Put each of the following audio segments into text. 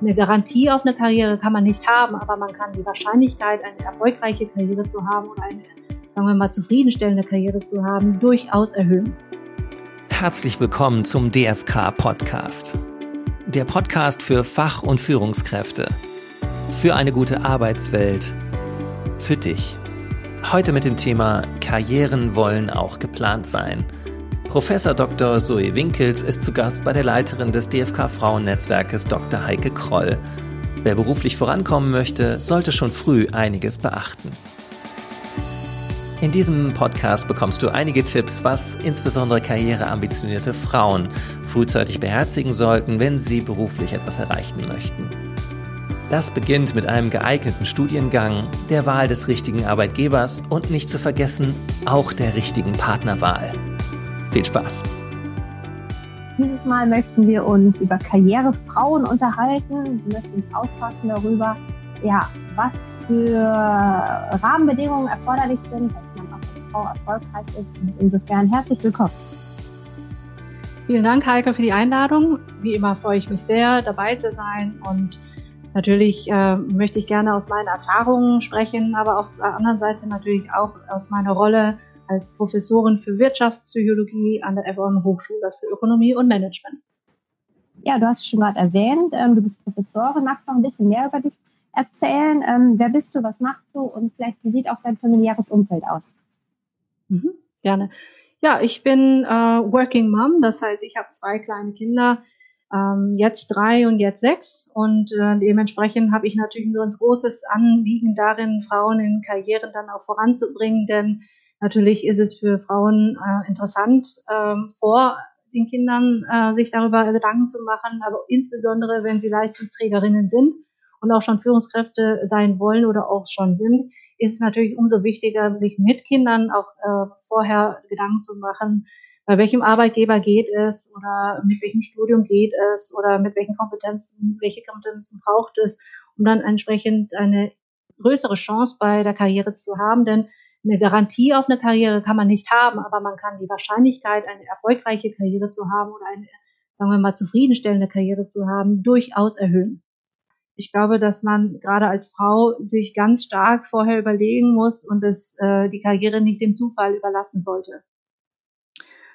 eine Garantie auf eine Karriere kann man nicht haben, aber man kann die Wahrscheinlichkeit, eine erfolgreiche Karriere zu haben oder eine, sagen wir mal, zufriedenstellende Karriere zu haben, durchaus erhöhen. Herzlich willkommen zum DFK Podcast. Der Podcast für Fach- und Führungskräfte. Für eine gute Arbeitswelt. Für dich. Heute mit dem Thema Karrieren wollen auch geplant sein – Professor Dr. Zoe Winkels ist zu Gast bei der Leiterin des DFK Frauennetzwerkes Dr. Heike Kroll. Wer beruflich vorankommen möchte, sollte schon früh einiges beachten. In diesem Podcast bekommst du einige Tipps, was insbesondere karriereambitionierte Frauen frühzeitig beherzigen sollten, wenn sie beruflich etwas erreichen möchten. Das beginnt mit einem geeigneten Studiengang, der Wahl des richtigen Arbeitgebers und nicht zu vergessen auch der richtigen Partnerwahl. Viel Spaß! Dieses Mal möchten wir uns über Karrierefrauen unterhalten. Wir möchten uns austauschen darüber, ja, was für Rahmenbedingungen erforderlich sind, dass man auch als Frau erfolgreich ist. Und insofern herzlich willkommen. Vielen Dank, Heike, für die Einladung. Wie immer freue ich mich sehr, dabei zu sein und Natürlich äh, möchte ich gerne aus meinen Erfahrungen sprechen, aber auf der anderen Seite natürlich auch aus meiner Rolle als Professorin für Wirtschaftspsychologie an der FOM Hochschule für Ökonomie und Management. Ja, du hast es schon gerade erwähnt, ähm, du bist Professorin. Magst du noch ein bisschen mehr über dich erzählen? Ähm, wer bist du, was machst du und vielleicht wie sieht auch dein familiäres Umfeld aus? Mhm, gerne. Ja, ich bin äh, Working Mom, das heißt, ich habe zwei kleine Kinder, ähm, jetzt drei und jetzt sechs und äh, dementsprechend habe ich natürlich ein ganz großes Anliegen darin, Frauen in Karrieren dann auch voranzubringen, denn Natürlich ist es für Frauen äh, interessant, äh, vor den Kindern äh, sich darüber Gedanken zu machen, aber insbesondere, wenn sie Leistungsträgerinnen sind und auch schon Führungskräfte sein wollen oder auch schon sind, ist es natürlich umso wichtiger, sich mit Kindern auch äh, vorher Gedanken zu machen, bei welchem Arbeitgeber geht es oder mit welchem Studium geht es oder mit welchen Kompetenzen, welche Kompetenzen braucht es, um dann entsprechend eine größere Chance bei der Karriere zu haben. Denn eine Garantie auf eine Karriere kann man nicht haben, aber man kann die Wahrscheinlichkeit, eine erfolgreiche Karriere zu haben oder eine, sagen wir mal, zufriedenstellende Karriere zu haben, durchaus erhöhen. Ich glaube, dass man gerade als Frau sich ganz stark vorher überlegen muss und es, äh, die Karriere nicht dem Zufall überlassen sollte.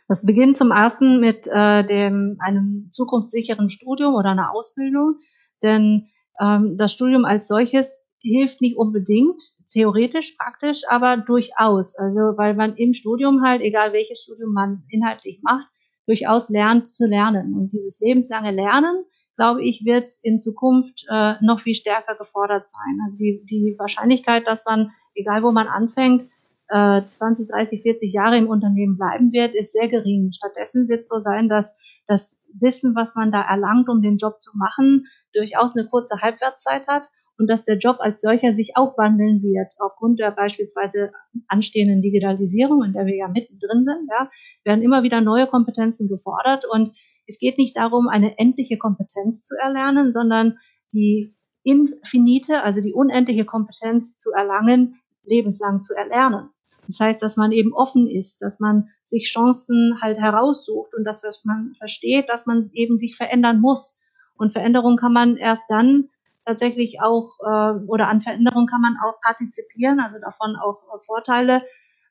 Das beginnt zum ersten mit äh, dem, einem zukunftssicheren Studium oder einer Ausbildung, denn ähm, das Studium als solches hilft nicht unbedingt, theoretisch, praktisch, aber durchaus. Also, weil man im Studium halt, egal welches Studium man inhaltlich macht, durchaus lernt zu lernen. Und dieses lebenslange Lernen, glaube ich, wird in Zukunft äh, noch viel stärker gefordert sein. Also die, die Wahrscheinlichkeit, dass man, egal wo man anfängt, äh, 20, 30, 40 Jahre im Unternehmen bleiben wird, ist sehr gering. Stattdessen wird es so sein, dass das Wissen, was man da erlangt, um den Job zu machen, durchaus eine kurze Halbwertszeit hat und dass der Job als solcher sich auch wandeln wird aufgrund der beispielsweise anstehenden Digitalisierung, in der wir ja mittendrin sind, ja, werden immer wieder neue Kompetenzen gefordert und es geht nicht darum, eine endliche Kompetenz zu erlernen, sondern die infinite, also die unendliche Kompetenz zu erlangen, lebenslang zu erlernen. Das heißt, dass man eben offen ist, dass man sich Chancen halt heraussucht und dass man versteht, dass man eben sich verändern muss. Und Veränderung kann man erst dann tatsächlich auch äh, oder an Veränderungen kann man auch partizipieren, also davon auch Vorteile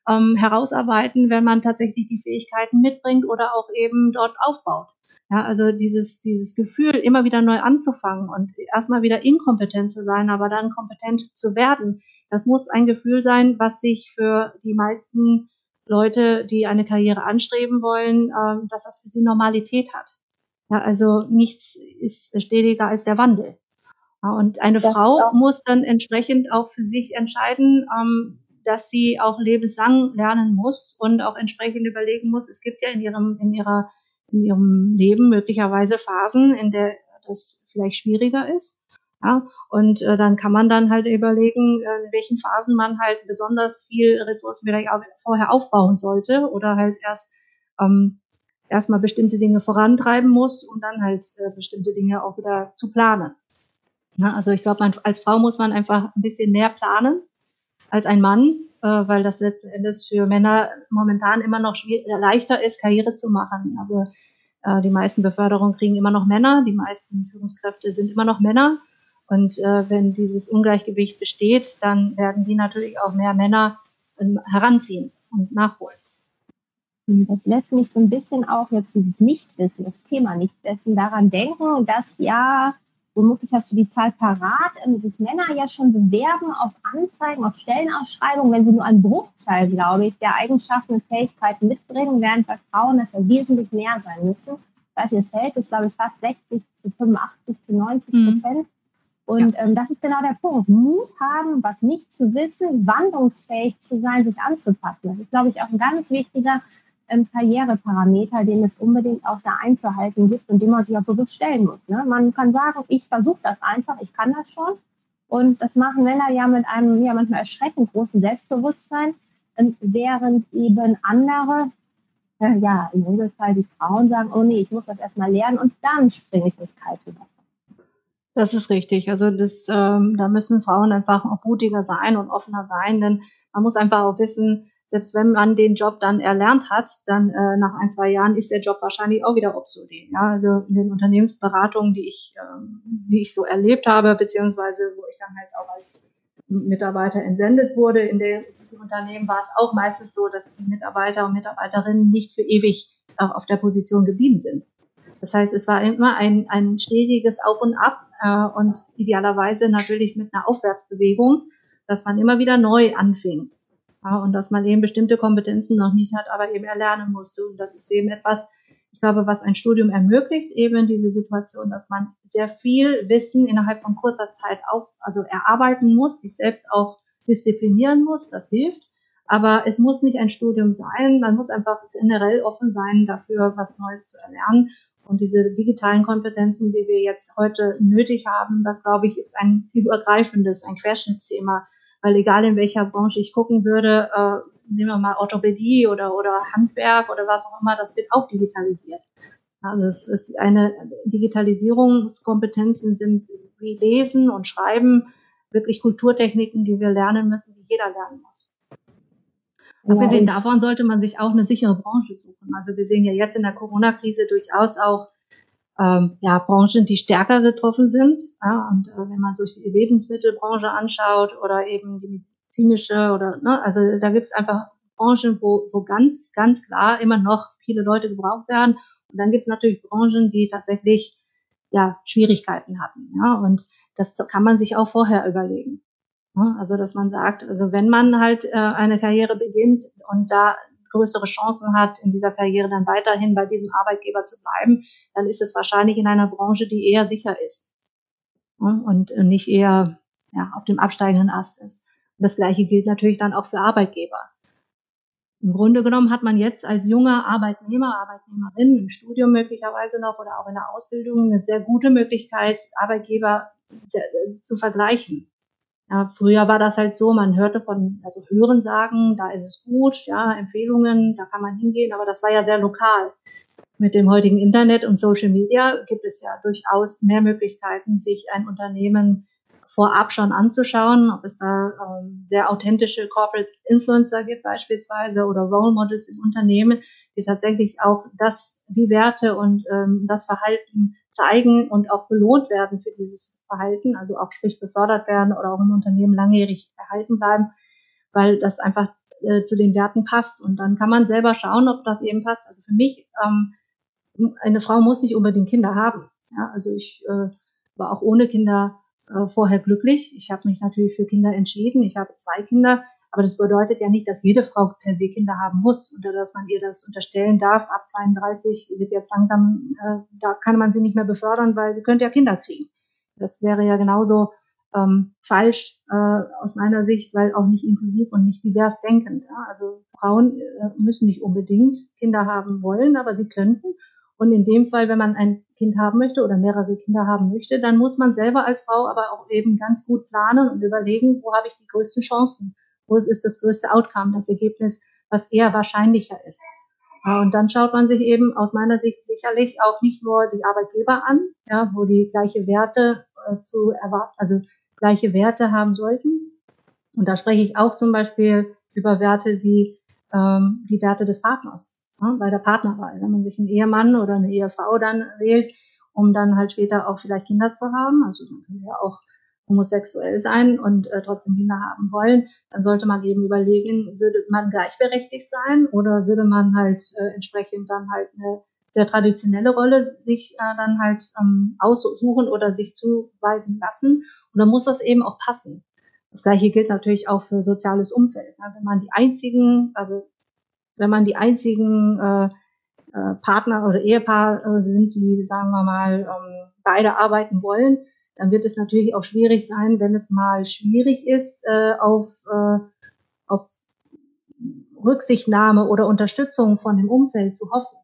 ähm, herausarbeiten, wenn man tatsächlich die Fähigkeiten mitbringt oder auch eben dort aufbaut. Ja, also dieses, dieses Gefühl, immer wieder neu anzufangen und erstmal wieder inkompetent zu sein, aber dann kompetent zu werden, das muss ein Gefühl sein, was sich für die meisten Leute, die eine Karriere anstreben wollen, äh, dass das für sie Normalität hat. Ja, also nichts ist stetiger als der Wandel. Und eine das Frau muss dann entsprechend auch für sich entscheiden, ähm, dass sie auch lebenslang lernen muss und auch entsprechend überlegen muss. Es gibt ja in ihrem, in ihrer, in ihrem Leben möglicherweise Phasen, in der das vielleicht schwieriger ist. Ja, und äh, dann kann man dann halt überlegen, in welchen Phasen man halt besonders viel Ressourcen vielleicht auch vorher aufbauen sollte oder halt erst ähm, erstmal bestimmte Dinge vorantreiben muss, um dann halt äh, bestimmte Dinge auch wieder zu planen. Ja, also ich glaube, als Frau muss man einfach ein bisschen mehr planen als ein Mann, äh, weil das letzten Endes für Männer momentan immer noch leichter ist, Karriere zu machen. Also Äh, die meisten Beförderungen kriegen immer noch Männer, die meisten Führungskräfte sind immer noch Männer. Und äh, wenn dieses Ungleichgewicht besteht, dann werden die natürlich auch mehr Männer ähm, heranziehen und nachholen. Das lässt mich so ein bisschen auch jetzt dieses Nichtwissen, das Thema Nichtwissen daran denken, dass ja, womöglich hast du die Zahl parat, ähm, sich Männer ja schon bewerben auf Anzeigen, auf Stellenausschreibungen, wenn sie nur einen Bruchteil, glaube ich, der Eigenschaften und Fähigkeiten mitbringen, während bei Frauen das ja wesentlich mehr sein müssen. Ich weiß nicht, das Verhältnis, glaube ich, fast 60 zu 85 zu 90 Prozent. Mhm. Und ja. ähm, das ist genau der Punkt. Mut haben, was nicht zu wissen, wandlungsfähig zu sein, sich anzupassen. Das ist, glaube ich, auch ein ganz wichtiger ähm, Karriereparameter, den es unbedingt auch da einzuhalten gibt und dem man sich auch bewusst stellen muss. Ne? Man kann sagen, ich versuche das einfach, ich kann das schon. Und das machen Männer ja mit einem ja manchmal erschreckend großen Selbstbewusstsein, ähm, während eben andere, äh, ja, im Regelfall die Frauen sagen, oh nee, ich muss das erstmal lernen und dann springe ich ins kalte Wasser. Das ist richtig. Also das, ähm, da müssen Frauen einfach auch mutiger sein und offener sein, denn man muss einfach auch wissen, selbst wenn man den Job dann erlernt hat, dann äh, nach ein, zwei Jahren ist der Job wahrscheinlich auch wieder obsolet. Ja? Also in den Unternehmensberatungen, die ich, ähm, die ich so erlebt habe, beziehungsweise wo ich dann halt auch als Mitarbeiter entsendet wurde in den Unternehmen, war es auch meistens so, dass die Mitarbeiter und Mitarbeiterinnen nicht für ewig auf der Position geblieben sind. Das heißt, es war immer ein, ein stetiges Auf und Ab äh, und idealerweise natürlich mit einer Aufwärtsbewegung, dass man immer wieder neu anfing. Ja, und dass man eben bestimmte Kompetenzen noch nicht hat, aber eben erlernen musste. Und das ist eben etwas, ich glaube, was ein Studium ermöglicht, eben diese Situation, dass man sehr viel Wissen innerhalb von kurzer Zeit auf, also erarbeiten muss, sich selbst auch disziplinieren muss, das hilft. Aber es muss nicht ein Studium sein, man muss einfach generell offen sein dafür, was Neues zu erlernen. Und diese digitalen Kompetenzen, die wir jetzt heute nötig haben, das glaube ich, ist ein übergreifendes, ein Querschnittsthema. Weil egal in welcher Branche ich gucken würde, äh, nehmen wir mal Orthopädie oder, oder Handwerk oder was auch immer, das wird auch digitalisiert. Also es ist eine Digitalisierungskompetenzen sind wie Lesen und Schreiben wirklich Kulturtechniken, die wir lernen müssen, die jeder lernen muss. Abgesehen davon sollte man sich auch eine sichere Branche suchen. Also wir sehen ja jetzt in der Corona-Krise durchaus auch ähm, ja, Branchen, die stärker getroffen sind. Ja, und äh, wenn man sich die Lebensmittelbranche anschaut oder eben die medizinische oder ne, also da gibt es einfach Branchen, wo, wo ganz, ganz klar immer noch viele Leute gebraucht werden. Und dann gibt es natürlich Branchen, die tatsächlich ja Schwierigkeiten hatten. Ja, und das kann man sich auch vorher überlegen. Also dass man sagt, also wenn man halt äh, eine Karriere beginnt und da größere Chancen hat, in dieser Karriere dann weiterhin bei diesem Arbeitgeber zu bleiben, dann ist es wahrscheinlich in einer Branche, die eher sicher ist und nicht eher ja, auf dem absteigenden Ast ist. Und das Gleiche gilt natürlich dann auch für Arbeitgeber. Im Grunde genommen hat man jetzt als junger Arbeitnehmer, Arbeitnehmerin im Studium möglicherweise noch oder auch in der Ausbildung eine sehr gute Möglichkeit, Arbeitgeber zu vergleichen. Ja, früher war das halt so, man hörte von, also Hören sagen, da ist es gut, ja, Empfehlungen, da kann man hingehen, aber das war ja sehr lokal. Mit dem heutigen Internet und Social Media gibt es ja durchaus mehr Möglichkeiten, sich ein Unternehmen vorab schon anzuschauen, ob es da ähm, sehr authentische Corporate Influencer gibt beispielsweise oder Role Models im Unternehmen, die tatsächlich auch das, die Werte und ähm, das Verhalten zeigen und auch belohnt werden für dieses Verhalten, also auch sprich befördert werden oder auch im Unternehmen langjährig erhalten bleiben, weil das einfach äh, zu den Werten passt. Und dann kann man selber schauen, ob das eben passt. Also für mich, ähm, eine Frau muss nicht unbedingt Kinder haben. Ja, also ich äh, war auch ohne Kinder äh, vorher glücklich. Ich habe mich natürlich für Kinder entschieden. Ich habe zwei Kinder. Aber das bedeutet ja nicht, dass jede Frau per se Kinder haben muss oder dass man ihr das unterstellen darf. Ab 32 wird jetzt langsam, äh, da kann man sie nicht mehr befördern, weil sie könnte ja Kinder kriegen. Das wäre ja genauso ähm, falsch äh, aus meiner Sicht, weil auch nicht inklusiv und nicht divers denkend. Ja? Also Frauen äh, müssen nicht unbedingt Kinder haben wollen, aber sie könnten. Und in dem Fall, wenn man ein Kind haben möchte oder mehrere Kinder haben möchte, dann muss man selber als Frau aber auch eben ganz gut planen und überlegen, wo habe ich die größten Chancen wo ist das größte Outcome, das Ergebnis, was eher wahrscheinlicher ist. Und dann schaut man sich eben aus meiner Sicht sicherlich auch nicht nur die Arbeitgeber an, ja, wo die gleiche Werte äh, zu erwarten, also gleiche Werte haben sollten. Und da spreche ich auch zum Beispiel über Werte wie ähm, die Werte des Partners. ja, bei der Partnerwahl. Wenn man sich einen Ehemann oder eine Ehefrau dann wählt, um dann halt später auch vielleicht Kinder zu haben, also man kann ja auch homosexuell sein und äh, trotzdem Kinder haben wollen, dann sollte man eben überlegen, würde man gleichberechtigt sein oder würde man halt äh, entsprechend dann halt eine sehr traditionelle Rolle sich äh, dann halt ähm, aussuchen oder sich zuweisen lassen. Und dann muss das eben auch passen. Das gleiche gilt natürlich auch für soziales Umfeld. Ne? Wenn man die einzigen, also wenn man die einzigen äh, äh, Partner oder Ehepaar sind, die, sagen wir mal, ähm, beide arbeiten wollen, dann wird es natürlich auch schwierig sein, wenn es mal schwierig ist, äh, auf, äh, auf Rücksichtnahme oder Unterstützung von dem Umfeld zu hoffen.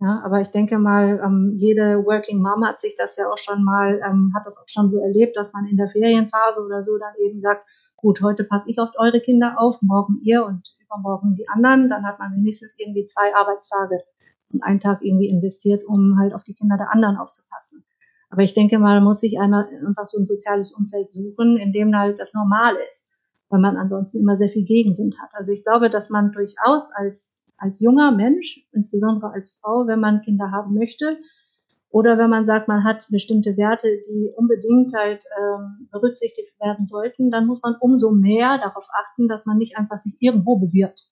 Ja, aber ich denke mal, ähm, jede Working Mom hat sich das ja auch schon mal, ähm, hat das auch schon so erlebt, dass man in der Ferienphase oder so dann eben sagt, gut, heute passe ich auf eure Kinder auf, morgen ihr und übermorgen die anderen. Dann hat man wenigstens irgendwie zwei Arbeitstage und einen Tag irgendwie investiert, um halt auf die Kinder der anderen aufzupassen. Aber ich denke mal, man muss sich einmal einfach so ein soziales Umfeld suchen, in dem halt das normal ist, weil man ansonsten immer sehr viel Gegenwind hat. Also ich glaube, dass man durchaus als, als junger Mensch, insbesondere als Frau, wenn man Kinder haben möchte, oder wenn man sagt, man hat bestimmte Werte, die unbedingt halt ähm, berücksichtigt werden sollten, dann muss man umso mehr darauf achten, dass man nicht einfach sich irgendwo bewirbt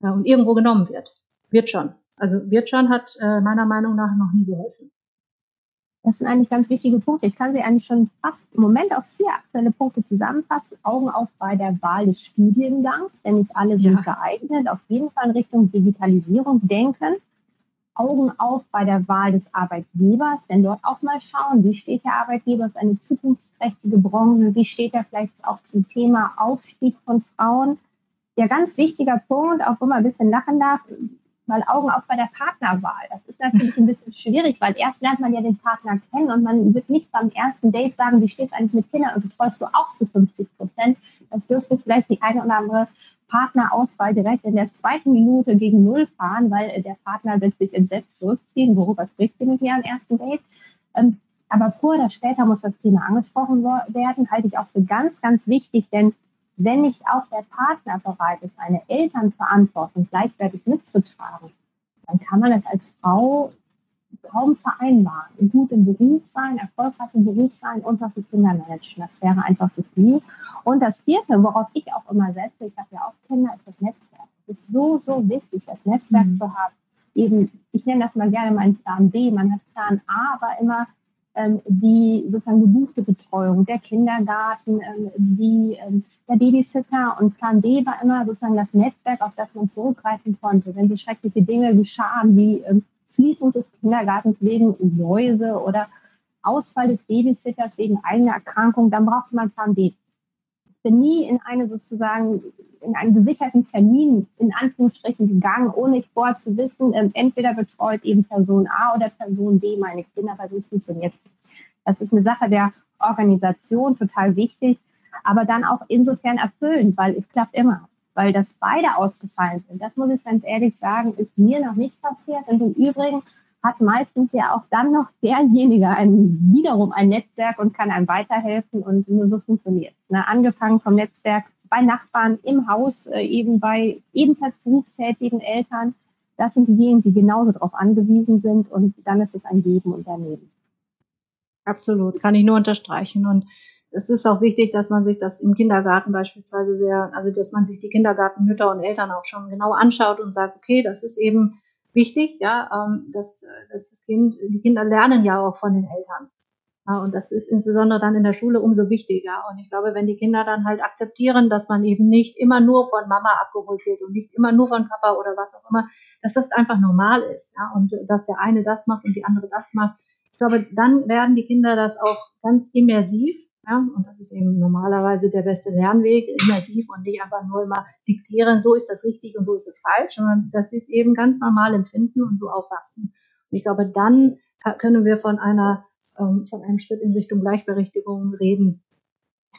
ja, und irgendwo genommen wird. Wird schon. Also wird schon hat äh, meiner Meinung nach noch nie geholfen. Das sind eigentlich ganz wichtige Punkte. Ich kann sie eigentlich schon fast im Moment auf vier aktuelle Punkte zusammenfassen. Augen auf bei der Wahl des Studiengangs, denn nicht alle sind ja. geeignet. Auf jeden Fall in Richtung Digitalisierung denken. Augen auf bei der Wahl des Arbeitgebers, denn dort auch mal schauen, wie steht der Arbeitgeber für eine zukunftsträchtige Branche, wie steht er vielleicht auch zum Thema Aufstieg von Frauen. Ja, ganz wichtiger Punkt, auch wenn man ein bisschen lachen darf, mal Augen auf bei der Partnerwahl. Das ist natürlich ein bisschen schwierig, weil erst lernt man ja den Partner kennen und man wird nicht beim ersten Date sagen, wie steht es eigentlich mit Kindern und betreust du auch zu 50 Prozent. Das dürfte vielleicht die eine oder andere Partnerauswahl direkt in der zweiten Minute gegen Null fahren, weil äh, der Partner wird sich entsetzt zurückziehen. Worüber spricht ihr mit mir am ersten Date? Ähm, aber früher oder später muss das Thema angesprochen werden, halte ich auch für ganz, ganz wichtig, denn wenn nicht auch der Partner bereit ist, eine Elternverantwortung gleichwertig mitzutragen, dann kann man das als Frau kaum vereinbaren. Gut im Beruf sein, erfolgreich im Beruf sein und was die Kinder managen. Das wäre einfach zu viel. Und das vierte, worauf ich auch immer setze, ich habe ja auch Kinder, ist das Netzwerk. Es ist so, so wichtig, das Netzwerk mhm. zu haben. Eben, ich nenne das mal gerne meinen Plan B. Man hat Plan A, aber immer ähm, die sozusagen gebuchte Betreuung, der Kindergarten, ähm, die, ähm, der Babysitter und Plan B war immer sozusagen das Netzwerk, auf das man zurückgreifen konnte. Wenn so schreckliche Dinge geschahen wie Schließung des Kindergartens wegen Läuse oder Ausfall des Babysitters wegen eigener Erkrankung, dann braucht man Plan B bin nie in eine sozusagen, in einen gesicherten Termin in Anführungsstrichen gegangen, ohne nicht vorher zu wissen, ähm, entweder betreut eben Person A oder Person B meine Kinder, weil so funktioniert Das ist eine Sache der Organisation, total wichtig, aber dann auch insofern erfüllend, weil es klappt immer. Weil das beide ausgefallen sind, das muss ich ganz ehrlich sagen, ist mir noch nicht passiert. Und im Übrigen hat meistens ja auch dann noch derjenige ein, wiederum ein Netzwerk und kann einem weiterhelfen und nur so funktioniert. Ne? Angefangen vom Netzwerk bei Nachbarn im Haus, äh, eben bei ebenfalls berufstätigen Eltern. Das sind diejenigen, die genauso darauf angewiesen sind und dann ist es ein Geben und Daneben. Absolut, kann ich nur unterstreichen und es ist auch wichtig, dass man sich das im Kindergarten beispielsweise sehr, also dass man sich die Kindergartenmütter und Eltern auch schon genau anschaut und sagt, okay, das ist eben wichtig, ja, ähm, dass, dass das Kind, die Kinder lernen ja auch von den Eltern. Ja, und das ist insbesondere dann in der Schule umso wichtiger. Und ich glaube, wenn die Kinder dann halt akzeptieren, dass man eben nicht immer nur von Mama abgeholt wird und nicht immer nur von Papa oder was auch immer, dass das einfach normal ist, ja, und dass der eine das macht und die andere das macht. Ich glaube, dann werden die Kinder das auch ganz immersiv ja, und das ist eben normalerweise der beste Lernweg, immersiv und nicht einfach nur immer diktieren, so ist das richtig und so ist es falsch, sondern das ist eben ganz normal empfinden und so aufwachsen. Und ich glaube, dann können wir von einer, ähm, von einem Schritt in Richtung Gleichberechtigung reden.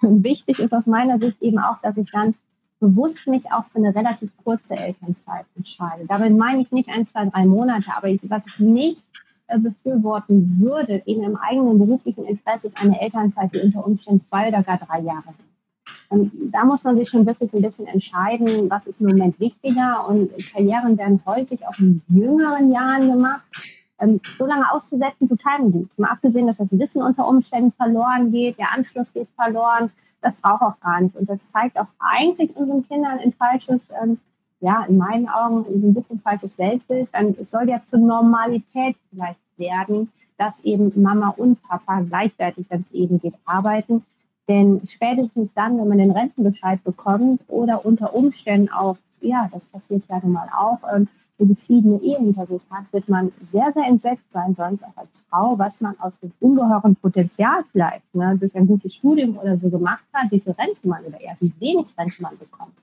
Wichtig ist aus meiner Sicht eben auch, dass ich dann bewusst mich auch für eine relativ kurze Elternzeit entscheide. Damit meine ich nicht ein, zwei, drei Monate, aber was ich nicht befürworten würde, in einem eigenen beruflichen Interesse ist eine Elternzeit, die unter Umständen zwei oder gar drei Jahre sind. Und da muss man sich schon wirklich ein bisschen entscheiden, was ist im Moment wichtiger. Und Karrieren werden häufig auch in jüngeren Jahren gemacht. Ähm, so lange auszusetzen, total gut. Mal abgesehen, dass das Wissen unter Umständen verloren geht, der Anschluss geht verloren. Das braucht auch gar nicht. Und das zeigt auch eigentlich unseren Kindern ein falsches, ähm, ja, in meinen Augen ein bisschen falsches Weltbild. Dann soll ja zur Normalität vielleicht werden, dass eben Mama und Papa gleichzeitig, wenn es eben geht, arbeiten. Denn spätestens dann, wenn man den Rentenbescheid bekommt oder unter Umständen auch, ja, das passiert ja nun mal auch, ähm, so geschiedene Ehe hinter hat, wird man sehr, sehr entsetzt sein, sonst auch als Frau, was man aus dem ungeheuren Potenzial vielleicht ne, durch ein gutes Studium oder so gemacht hat, wie viel Rente man oder eher wie wenig Rente man bekommt.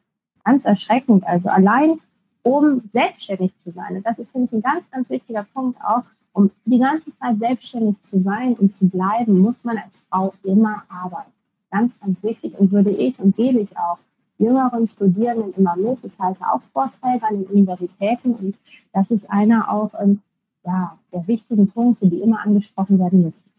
Ganz erschreckend. Also allein, um selbstständig zu sein. Und das ist, finde ich, ein ganz, ganz wichtiger Punkt auch, um die ganze Zeit selbstständig zu sein und zu bleiben, muss man als Frau immer arbeiten ganz, ganz wichtig und würde ich und gebe ich auch jüngeren Studierenden immer mit. Ich halte auch Vorträge an den Universitäten und das ist einer auch ähm, ja, der wichtigen Punkte, die immer angesprochen werden müssen.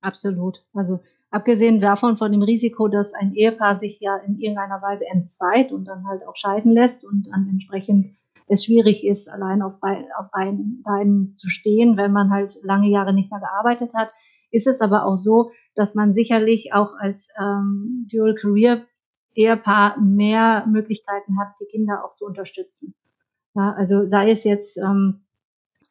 Absolut. Also abgesehen davon von dem Risiko, dass ein Ehepaar sich ja in irgendeiner Weise entzweit und dann halt auch scheiden lässt und dann entsprechend es schwierig ist, allein auf, auf Beinen zu stehen, wenn man halt lange Jahre nicht mehr gearbeitet hat, ist es aber auch so, dass man sicherlich auch als ähm, Dual Career Ehepaar mehr Möglichkeiten hat, die Kinder auch zu unterstützen. Ja, also sei es jetzt ähm,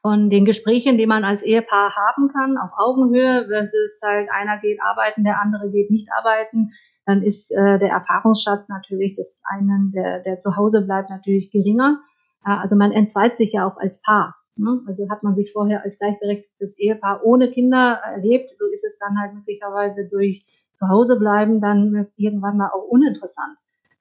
von den Gesprächen, die man als Ehepaar haben kann, auf Augenhöhe versus halt einer geht arbeiten, der andere geht nicht arbeiten, dann ist äh, der Erfahrungsschatz natürlich des einen, der, der zu Hause bleibt, natürlich geringer. Ja, also man entzweit sich ja auch als Paar. Ne? Also hat man sich vorher als gleichberechtigtes Ehepaar ohne Kinder erlebt, so ist es dann halt möglicherweise durch Zuhause bleiben dann irgendwann mal auch uninteressant.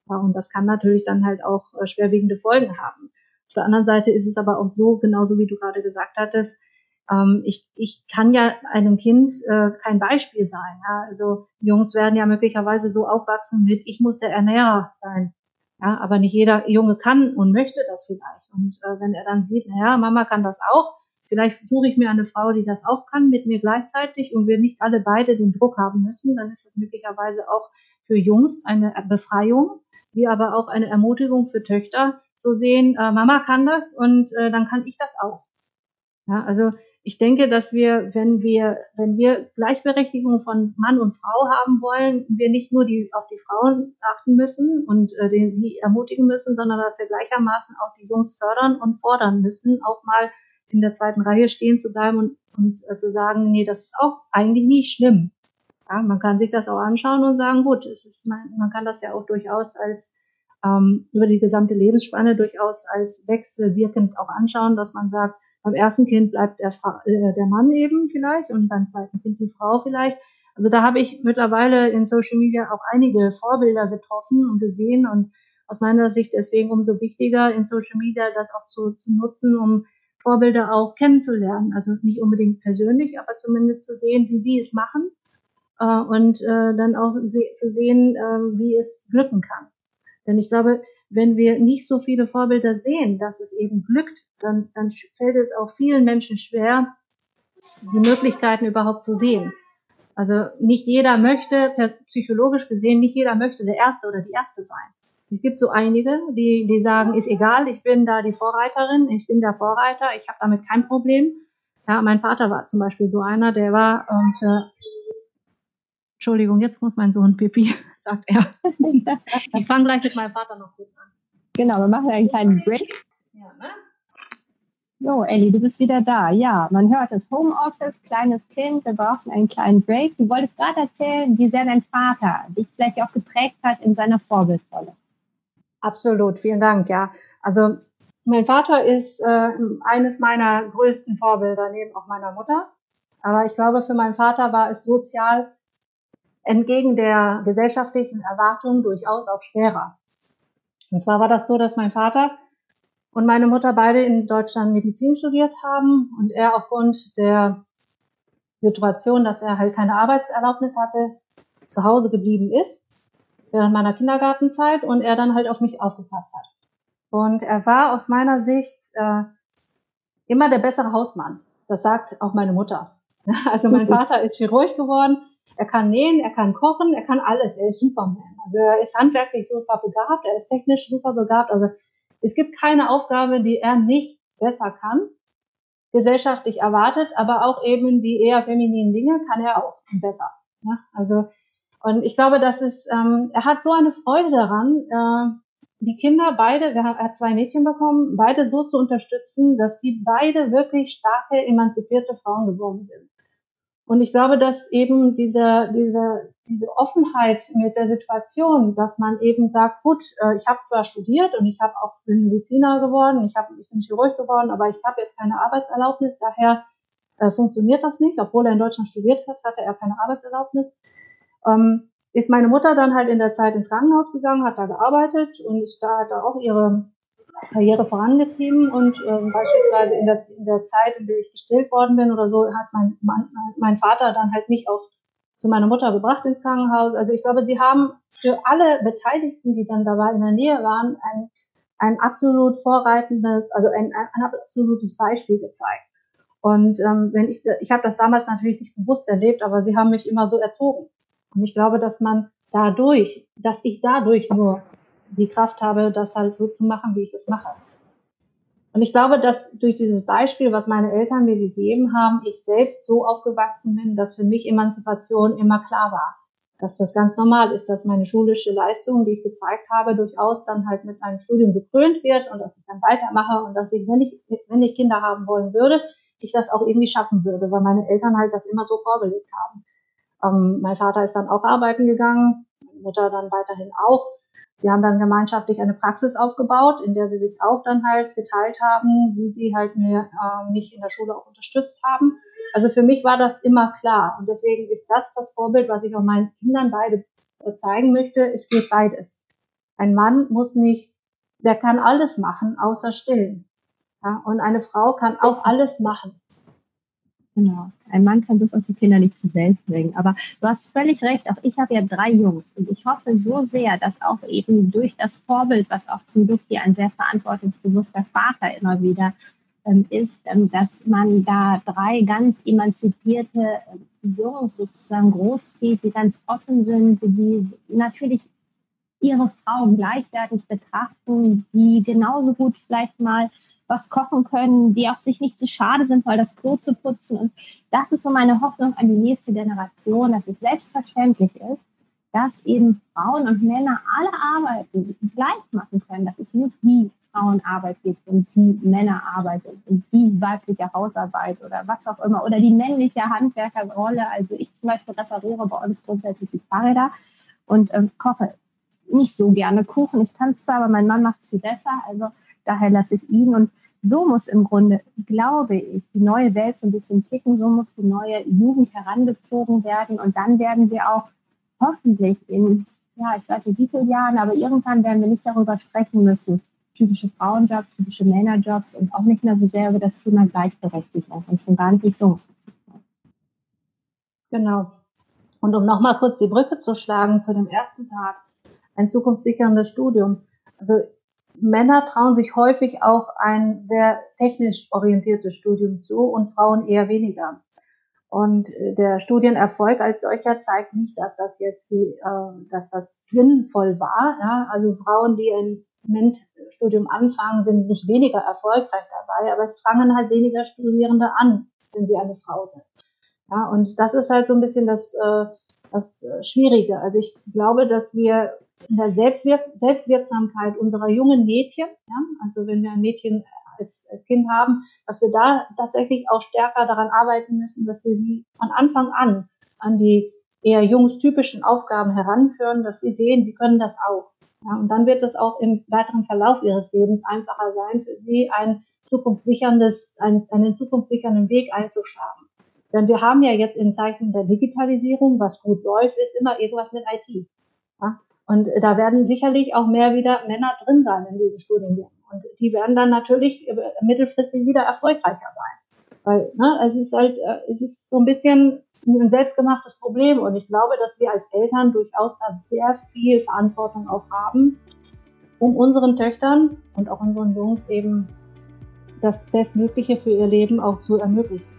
Ja, und das kann natürlich dann halt auch äh, schwerwiegende Folgen haben. Auf der anderen Seite ist es aber auch so, genauso wie du gerade gesagt hattest, ähm, ich, ich kann ja einem Kind äh, kein Beispiel sein. Ja? Also Jungs werden ja möglicherweise so aufwachsen mit, ich muss der Ernährer sein. Ja, aber nicht jeder Junge kann und möchte das vielleicht. Und äh, wenn er dann sieht, naja, Mama kann das auch, vielleicht suche ich mir eine Frau, die das auch kann, mit mir gleichzeitig und wir nicht alle beide den Druck haben müssen, dann ist das möglicherweise auch für Jungs eine Befreiung, wie aber auch eine Ermutigung für Töchter zu sehen, äh, Mama kann das und äh, dann kann ich das auch. Ja, also ich denke, dass wir, wenn wir, wenn wir Gleichberechtigung von Mann und Frau haben wollen, wir nicht nur die, auf die Frauen achten müssen und äh, die, die ermutigen müssen, sondern dass wir gleichermaßen auch die Jungs fördern und fordern müssen, auch mal in der zweiten Reihe stehen zu bleiben und, und äh, zu sagen, nee, das ist auch eigentlich nie schlimm. Ja, man kann sich das auch anschauen und sagen, gut, es ist, man, man kann das ja auch durchaus als ähm, über die gesamte Lebensspanne durchaus als wechselwirkend auch anschauen, dass man sagt, beim ersten Kind bleibt der, äh, der Mann eben vielleicht und beim zweiten Kind die Frau vielleicht. Also da habe ich mittlerweile in Social Media auch einige Vorbilder getroffen und gesehen und aus meiner Sicht deswegen umso wichtiger in Social Media das auch zu, zu nutzen, um Vorbilder auch kennenzulernen. Also nicht unbedingt persönlich, aber zumindest zu sehen, wie sie es machen äh, und äh, dann auch se zu sehen, äh, wie es glücken kann. Denn ich glaube, wenn wir nicht so viele Vorbilder sehen, dass es eben glückt, dann, dann fällt es auch vielen Menschen schwer, die Möglichkeiten überhaupt zu sehen. Also nicht jeder möchte, psychologisch gesehen, nicht jeder möchte der Erste oder die Erste sein. Es gibt so einige, die, die sagen, ist egal, ich bin da die Vorreiterin, ich bin der Vorreiter, ich habe damit kein Problem. Ja, mein Vater war zum Beispiel so einer, der war ähm, für Entschuldigung, jetzt muss mein Sohn Pipi, sagt er. ich fange gleich mit meinem Vater noch kurz an. Genau, wir machen einen kleinen Break. Ja, ne? So, Elli, du bist wieder da. Ja, man hört das Homeoffice, kleines Kind, wir brauchen einen kleinen Break. Du wolltest gerade erzählen, wie sehr dein Vater dich vielleicht auch geprägt hat in seiner Vorbildrolle. Absolut, vielen Dank, ja. Also mein Vater ist äh, eines meiner größten Vorbilder neben auch meiner Mutter. Aber ich glaube, für meinen Vater war es sozial entgegen der gesellschaftlichen Erwartungen durchaus auch schwerer. Und zwar war das so, dass mein Vater und meine Mutter beide in Deutschland Medizin studiert haben und er aufgrund der Situation, dass er halt keine Arbeitserlaubnis hatte, zu Hause geblieben ist während meiner Kindergartenzeit und er dann halt auf mich aufgepasst hat. Und er war aus meiner Sicht äh, immer der bessere Hausmann. Das sagt auch meine Mutter. Also mein Vater ist Chirurg geworden, Er kann nähen, er kann kochen, er kann alles. Er ist Superman. Also er ist handwerklich super begabt, er ist technisch super begabt. Also es gibt keine Aufgabe, die er nicht besser kann, gesellschaftlich erwartet, aber auch eben die eher femininen Dinge kann er auch besser. Ja? Also und ich glaube, dass es, ähm, er hat so eine Freude daran, äh, die Kinder beide, wir haben, er hat zwei Mädchen bekommen, beide so zu unterstützen, dass die beide wirklich starke, emanzipierte Frauen geworden sind. Und ich glaube, dass eben diese, diese, diese Offenheit mit der Situation, dass man eben sagt, gut, äh, ich habe zwar studiert und ich habe auch bin Mediziner geworden, ich, hab, ich bin Chirurg geworden, aber ich habe jetzt keine Arbeitserlaubnis, daher äh, funktioniert das nicht. Obwohl er in Deutschland studiert hat, hatte er keine Arbeitserlaubnis. Ähm, ist meine Mutter dann halt in der Zeit ins Krankenhaus gegangen, hat da gearbeitet und da hat er auch ihre Karriere vorangetrieben und äh, beispielsweise in der, in der Zeit, in der ich gestillt worden bin oder so, hat mein, mein, mein Vater dann halt mich auch zu meiner Mutter gebracht ins Krankenhaus. Also ich glaube, sie haben für alle Beteiligten, die dann dabei in der Nähe waren, ein, ein absolut vorreitendes, also ein, ein absolutes Beispiel gezeigt. Und ähm, wenn ich, ich habe das damals natürlich nicht bewusst erlebt, aber sie haben mich immer so erzogen. Und ich glaube, dass man dadurch, dass ich dadurch nur die Kraft habe, das halt so zu machen, wie ich es mache. Und ich glaube, dass durch dieses Beispiel, was meine Eltern mir gegeben haben, ich selbst so aufgewachsen bin, dass für mich Emanzipation immer klar war. Dass das ganz normal ist, dass meine schulische Leistung, die ich gezeigt habe, durchaus dann halt mit einem Studium gekrönt wird und dass ich dann weitermache und dass ich, wenn ich, wenn ich Kinder haben wollen würde, ich das auch irgendwie schaffen würde, weil meine Eltern halt das immer so vorgelegt haben. Ähm, mein Vater ist dann auch arbeiten gegangen, Mutter dann weiterhin auch. Sie haben dann gemeinschaftlich eine Praxis aufgebaut, in der sie sich auch dann halt geteilt haben, wie sie halt mir, äh, mich in der Schule auch unterstützt haben. Also für mich war das immer klar. Und deswegen ist das das Vorbild, was ich auch meinen Kindern beide äh, zeigen möchte. Es geht beides. Ein Mann muss nicht, der kann alles machen, außer stillen. Ja? Und eine Frau kann auch alles machen. Genau. Ein Mann kann das die Kinder nicht zur Welt bringen. Aber du hast völlig recht. Auch ich habe ja drei Jungs. Und ich hoffe so sehr, dass auch eben durch das Vorbild, was auch zum Glück hier ein sehr verantwortungsbewusster Vater immer wieder ähm, ist, ähm, dass man da drei ganz emanzipierte äh, Jungs sozusagen großzieht, die ganz offen sind, die natürlich ihre Frau gleichwertig betrachten, die genauso gut vielleicht mal was kochen können, die auch sich nicht zu schade sind, mal das Klo zu putzen. Und das ist so meine Hoffnung an die nächste Generation, dass es selbstverständlich ist, dass eben Frauen und Männer alle Arbeiten gleich machen können, dass es nicht die Frauenarbeit gibt und die Männerarbeit und die weibliche Hausarbeit oder was auch immer oder die männliche Handwerkerrolle. Also ich zum Beispiel repariere bei uns grundsätzlich die Fahrräder und ähm, koche nicht so gerne Kuchen. Ich kann es zwar, aber mein Mann macht es viel besser. Also daher lasse ich ihn. Und so muss im Grunde, glaube ich, die neue Welt so ein bisschen ticken. So muss die neue Jugend herangezogen werden. Und dann werden wir auch hoffentlich in, ja, ich weiß nicht wie viele Jahren, aber irgendwann werden wir nicht darüber sprechen müssen. Typische Frauenjobs, typische Männerjobs und auch nicht mehr so sehr über das Thema Gleichberechtigung und schon gar nicht wie Genau. Und um nochmal kurz die Brücke zu schlagen zu dem ersten Part, ein zukunftssicherndes Studium. Also Männer trauen sich häufig auch ein sehr technisch orientiertes Studium zu und Frauen eher weniger. Und äh, der Studienerfolg als solcher zeigt nicht, dass das jetzt die, äh, dass das sinnvoll war. Ja? Also Frauen, die ein MINT-Studium anfangen, sind nicht weniger erfolgreich dabei, aber es fangen halt weniger Studierende an, wenn sie eine Frau sind. Ja, und das ist halt so ein bisschen das, äh, das Schwierige. Also ich glaube, dass wir in der Selbstwirk Selbstwirksamkeit unserer jungen Mädchen, ja, also wenn wir ein Mädchen als, als Kind haben, dass wir da tatsächlich auch stärker daran arbeiten müssen, dass wir sie von Anfang an an die eher jungstypischen Aufgaben heranführen, dass sie sehen, sie können das auch. Ja, und dann wird es auch im weiteren Verlauf ihres Lebens einfacher sein, für sie ein zukunftssicherndes, ein, einen zukunftssichernden Weg einzuschlagen. Denn wir haben ja jetzt in Zeiten der Digitalisierung, was gut läuft, ist immer irgendwas mit IT. Ja? Und da werden sicherlich auch mehr wieder Männer drin sein in diesen Studiengängen. Und die werden dann natürlich mittelfristig wieder erfolgreicher sein. Weil ne, es ist halt, äh, es ist so ein bisschen ein selbstgemachtes Problem. Und ich glaube, dass wir als Eltern durchaus da sehr viel Verantwortung auch haben, um unseren Töchtern und auch unseren Jungs eben das Bestmögliche für ihr Leben auch zu ermöglichen.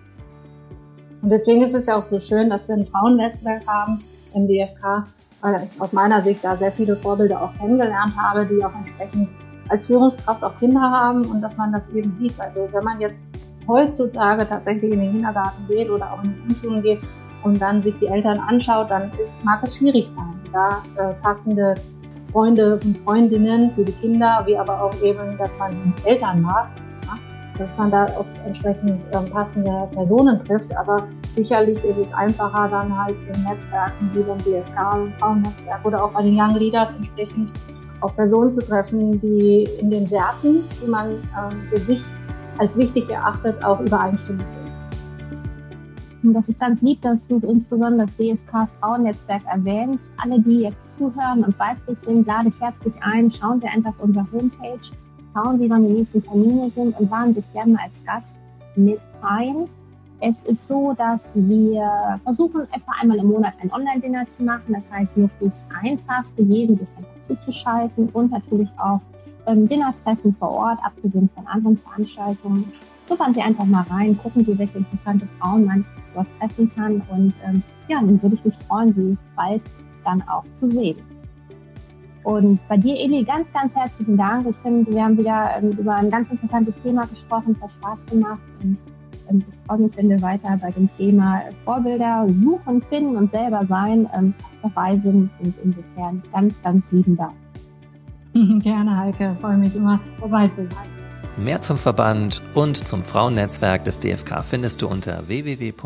Und deswegen ist es ja auch so schön, dass wir ein Frauennetzwerk haben im DFK, weil ich aus meiner Sicht da sehr viele Vorbilder auch kennengelernt habe, die auch entsprechend als Führungskraft auch Kinder haben und dass man das eben sieht. Also wenn man jetzt heutzutage tatsächlich in den Kindergarten geht oder auch in die Grundschulen geht und dann sich die Eltern anschaut, dann ist, mag es schwierig sein, da äh, passende Freunde und Freundinnen für die Kinder, wie aber auch eben, dass man Eltern mag, dass man da auch entsprechend ähm, passende Personen trifft. Aber sicherlich ist es einfacher, dann halt in Netzwerken wie beim DSK, im Frauennetzwerk oder auch bei den Young Leaders entsprechend auf Personen zu treffen, die in den Werten, die man ähm, für sich als wichtig erachtet, auch übereinstimmen und das ist ganz lieb, dass du insbesondere das DFK Frauennetzwerk erwähnst. Alle, die jetzt zuhören und weiblich sind, lade ich herzlich ein. Schauen Sie einfach auf unsere Homepage, schauen Sie, wann die nächsten Termine sind und laden sich gerne als Gast mit ein. Es ist so, dass wir versuchen, etwa einmal im Monat ein Online-Dinner zu machen. Das heißt, möglichst einfach für jeden, sich einfach zuzuschalten und natürlich auch ähm, Dinnertreffen vor Ort, abgesehen von anderen Veranstaltungen. Schnuppern Sie einfach mal rein, gucken Sie, welche interessante Frauen man dort treffen kann. Und ähm, ja, dann würde ich mich freuen, Sie bald dann auch zu sehen. Und bei dir, Eli, ganz, ganz herzlichen Dank. Ich finde, wir haben wieder ähm, über ein ganz interessantes Thema gesprochen. Es hat Spaß gemacht. Und ähm, ich freue mich, wenn wir weiter bei dem Thema Vorbilder suchen, finden und selber sein ähm, dabei sind. Und insofern ganz, ganz lieben Dank. Gerne, Heike. Ich freue mich immer, vorbei zu sein. Mehr zum Verband und zum Frauennetzwerk des DFK findest du unter www.dfk.eu.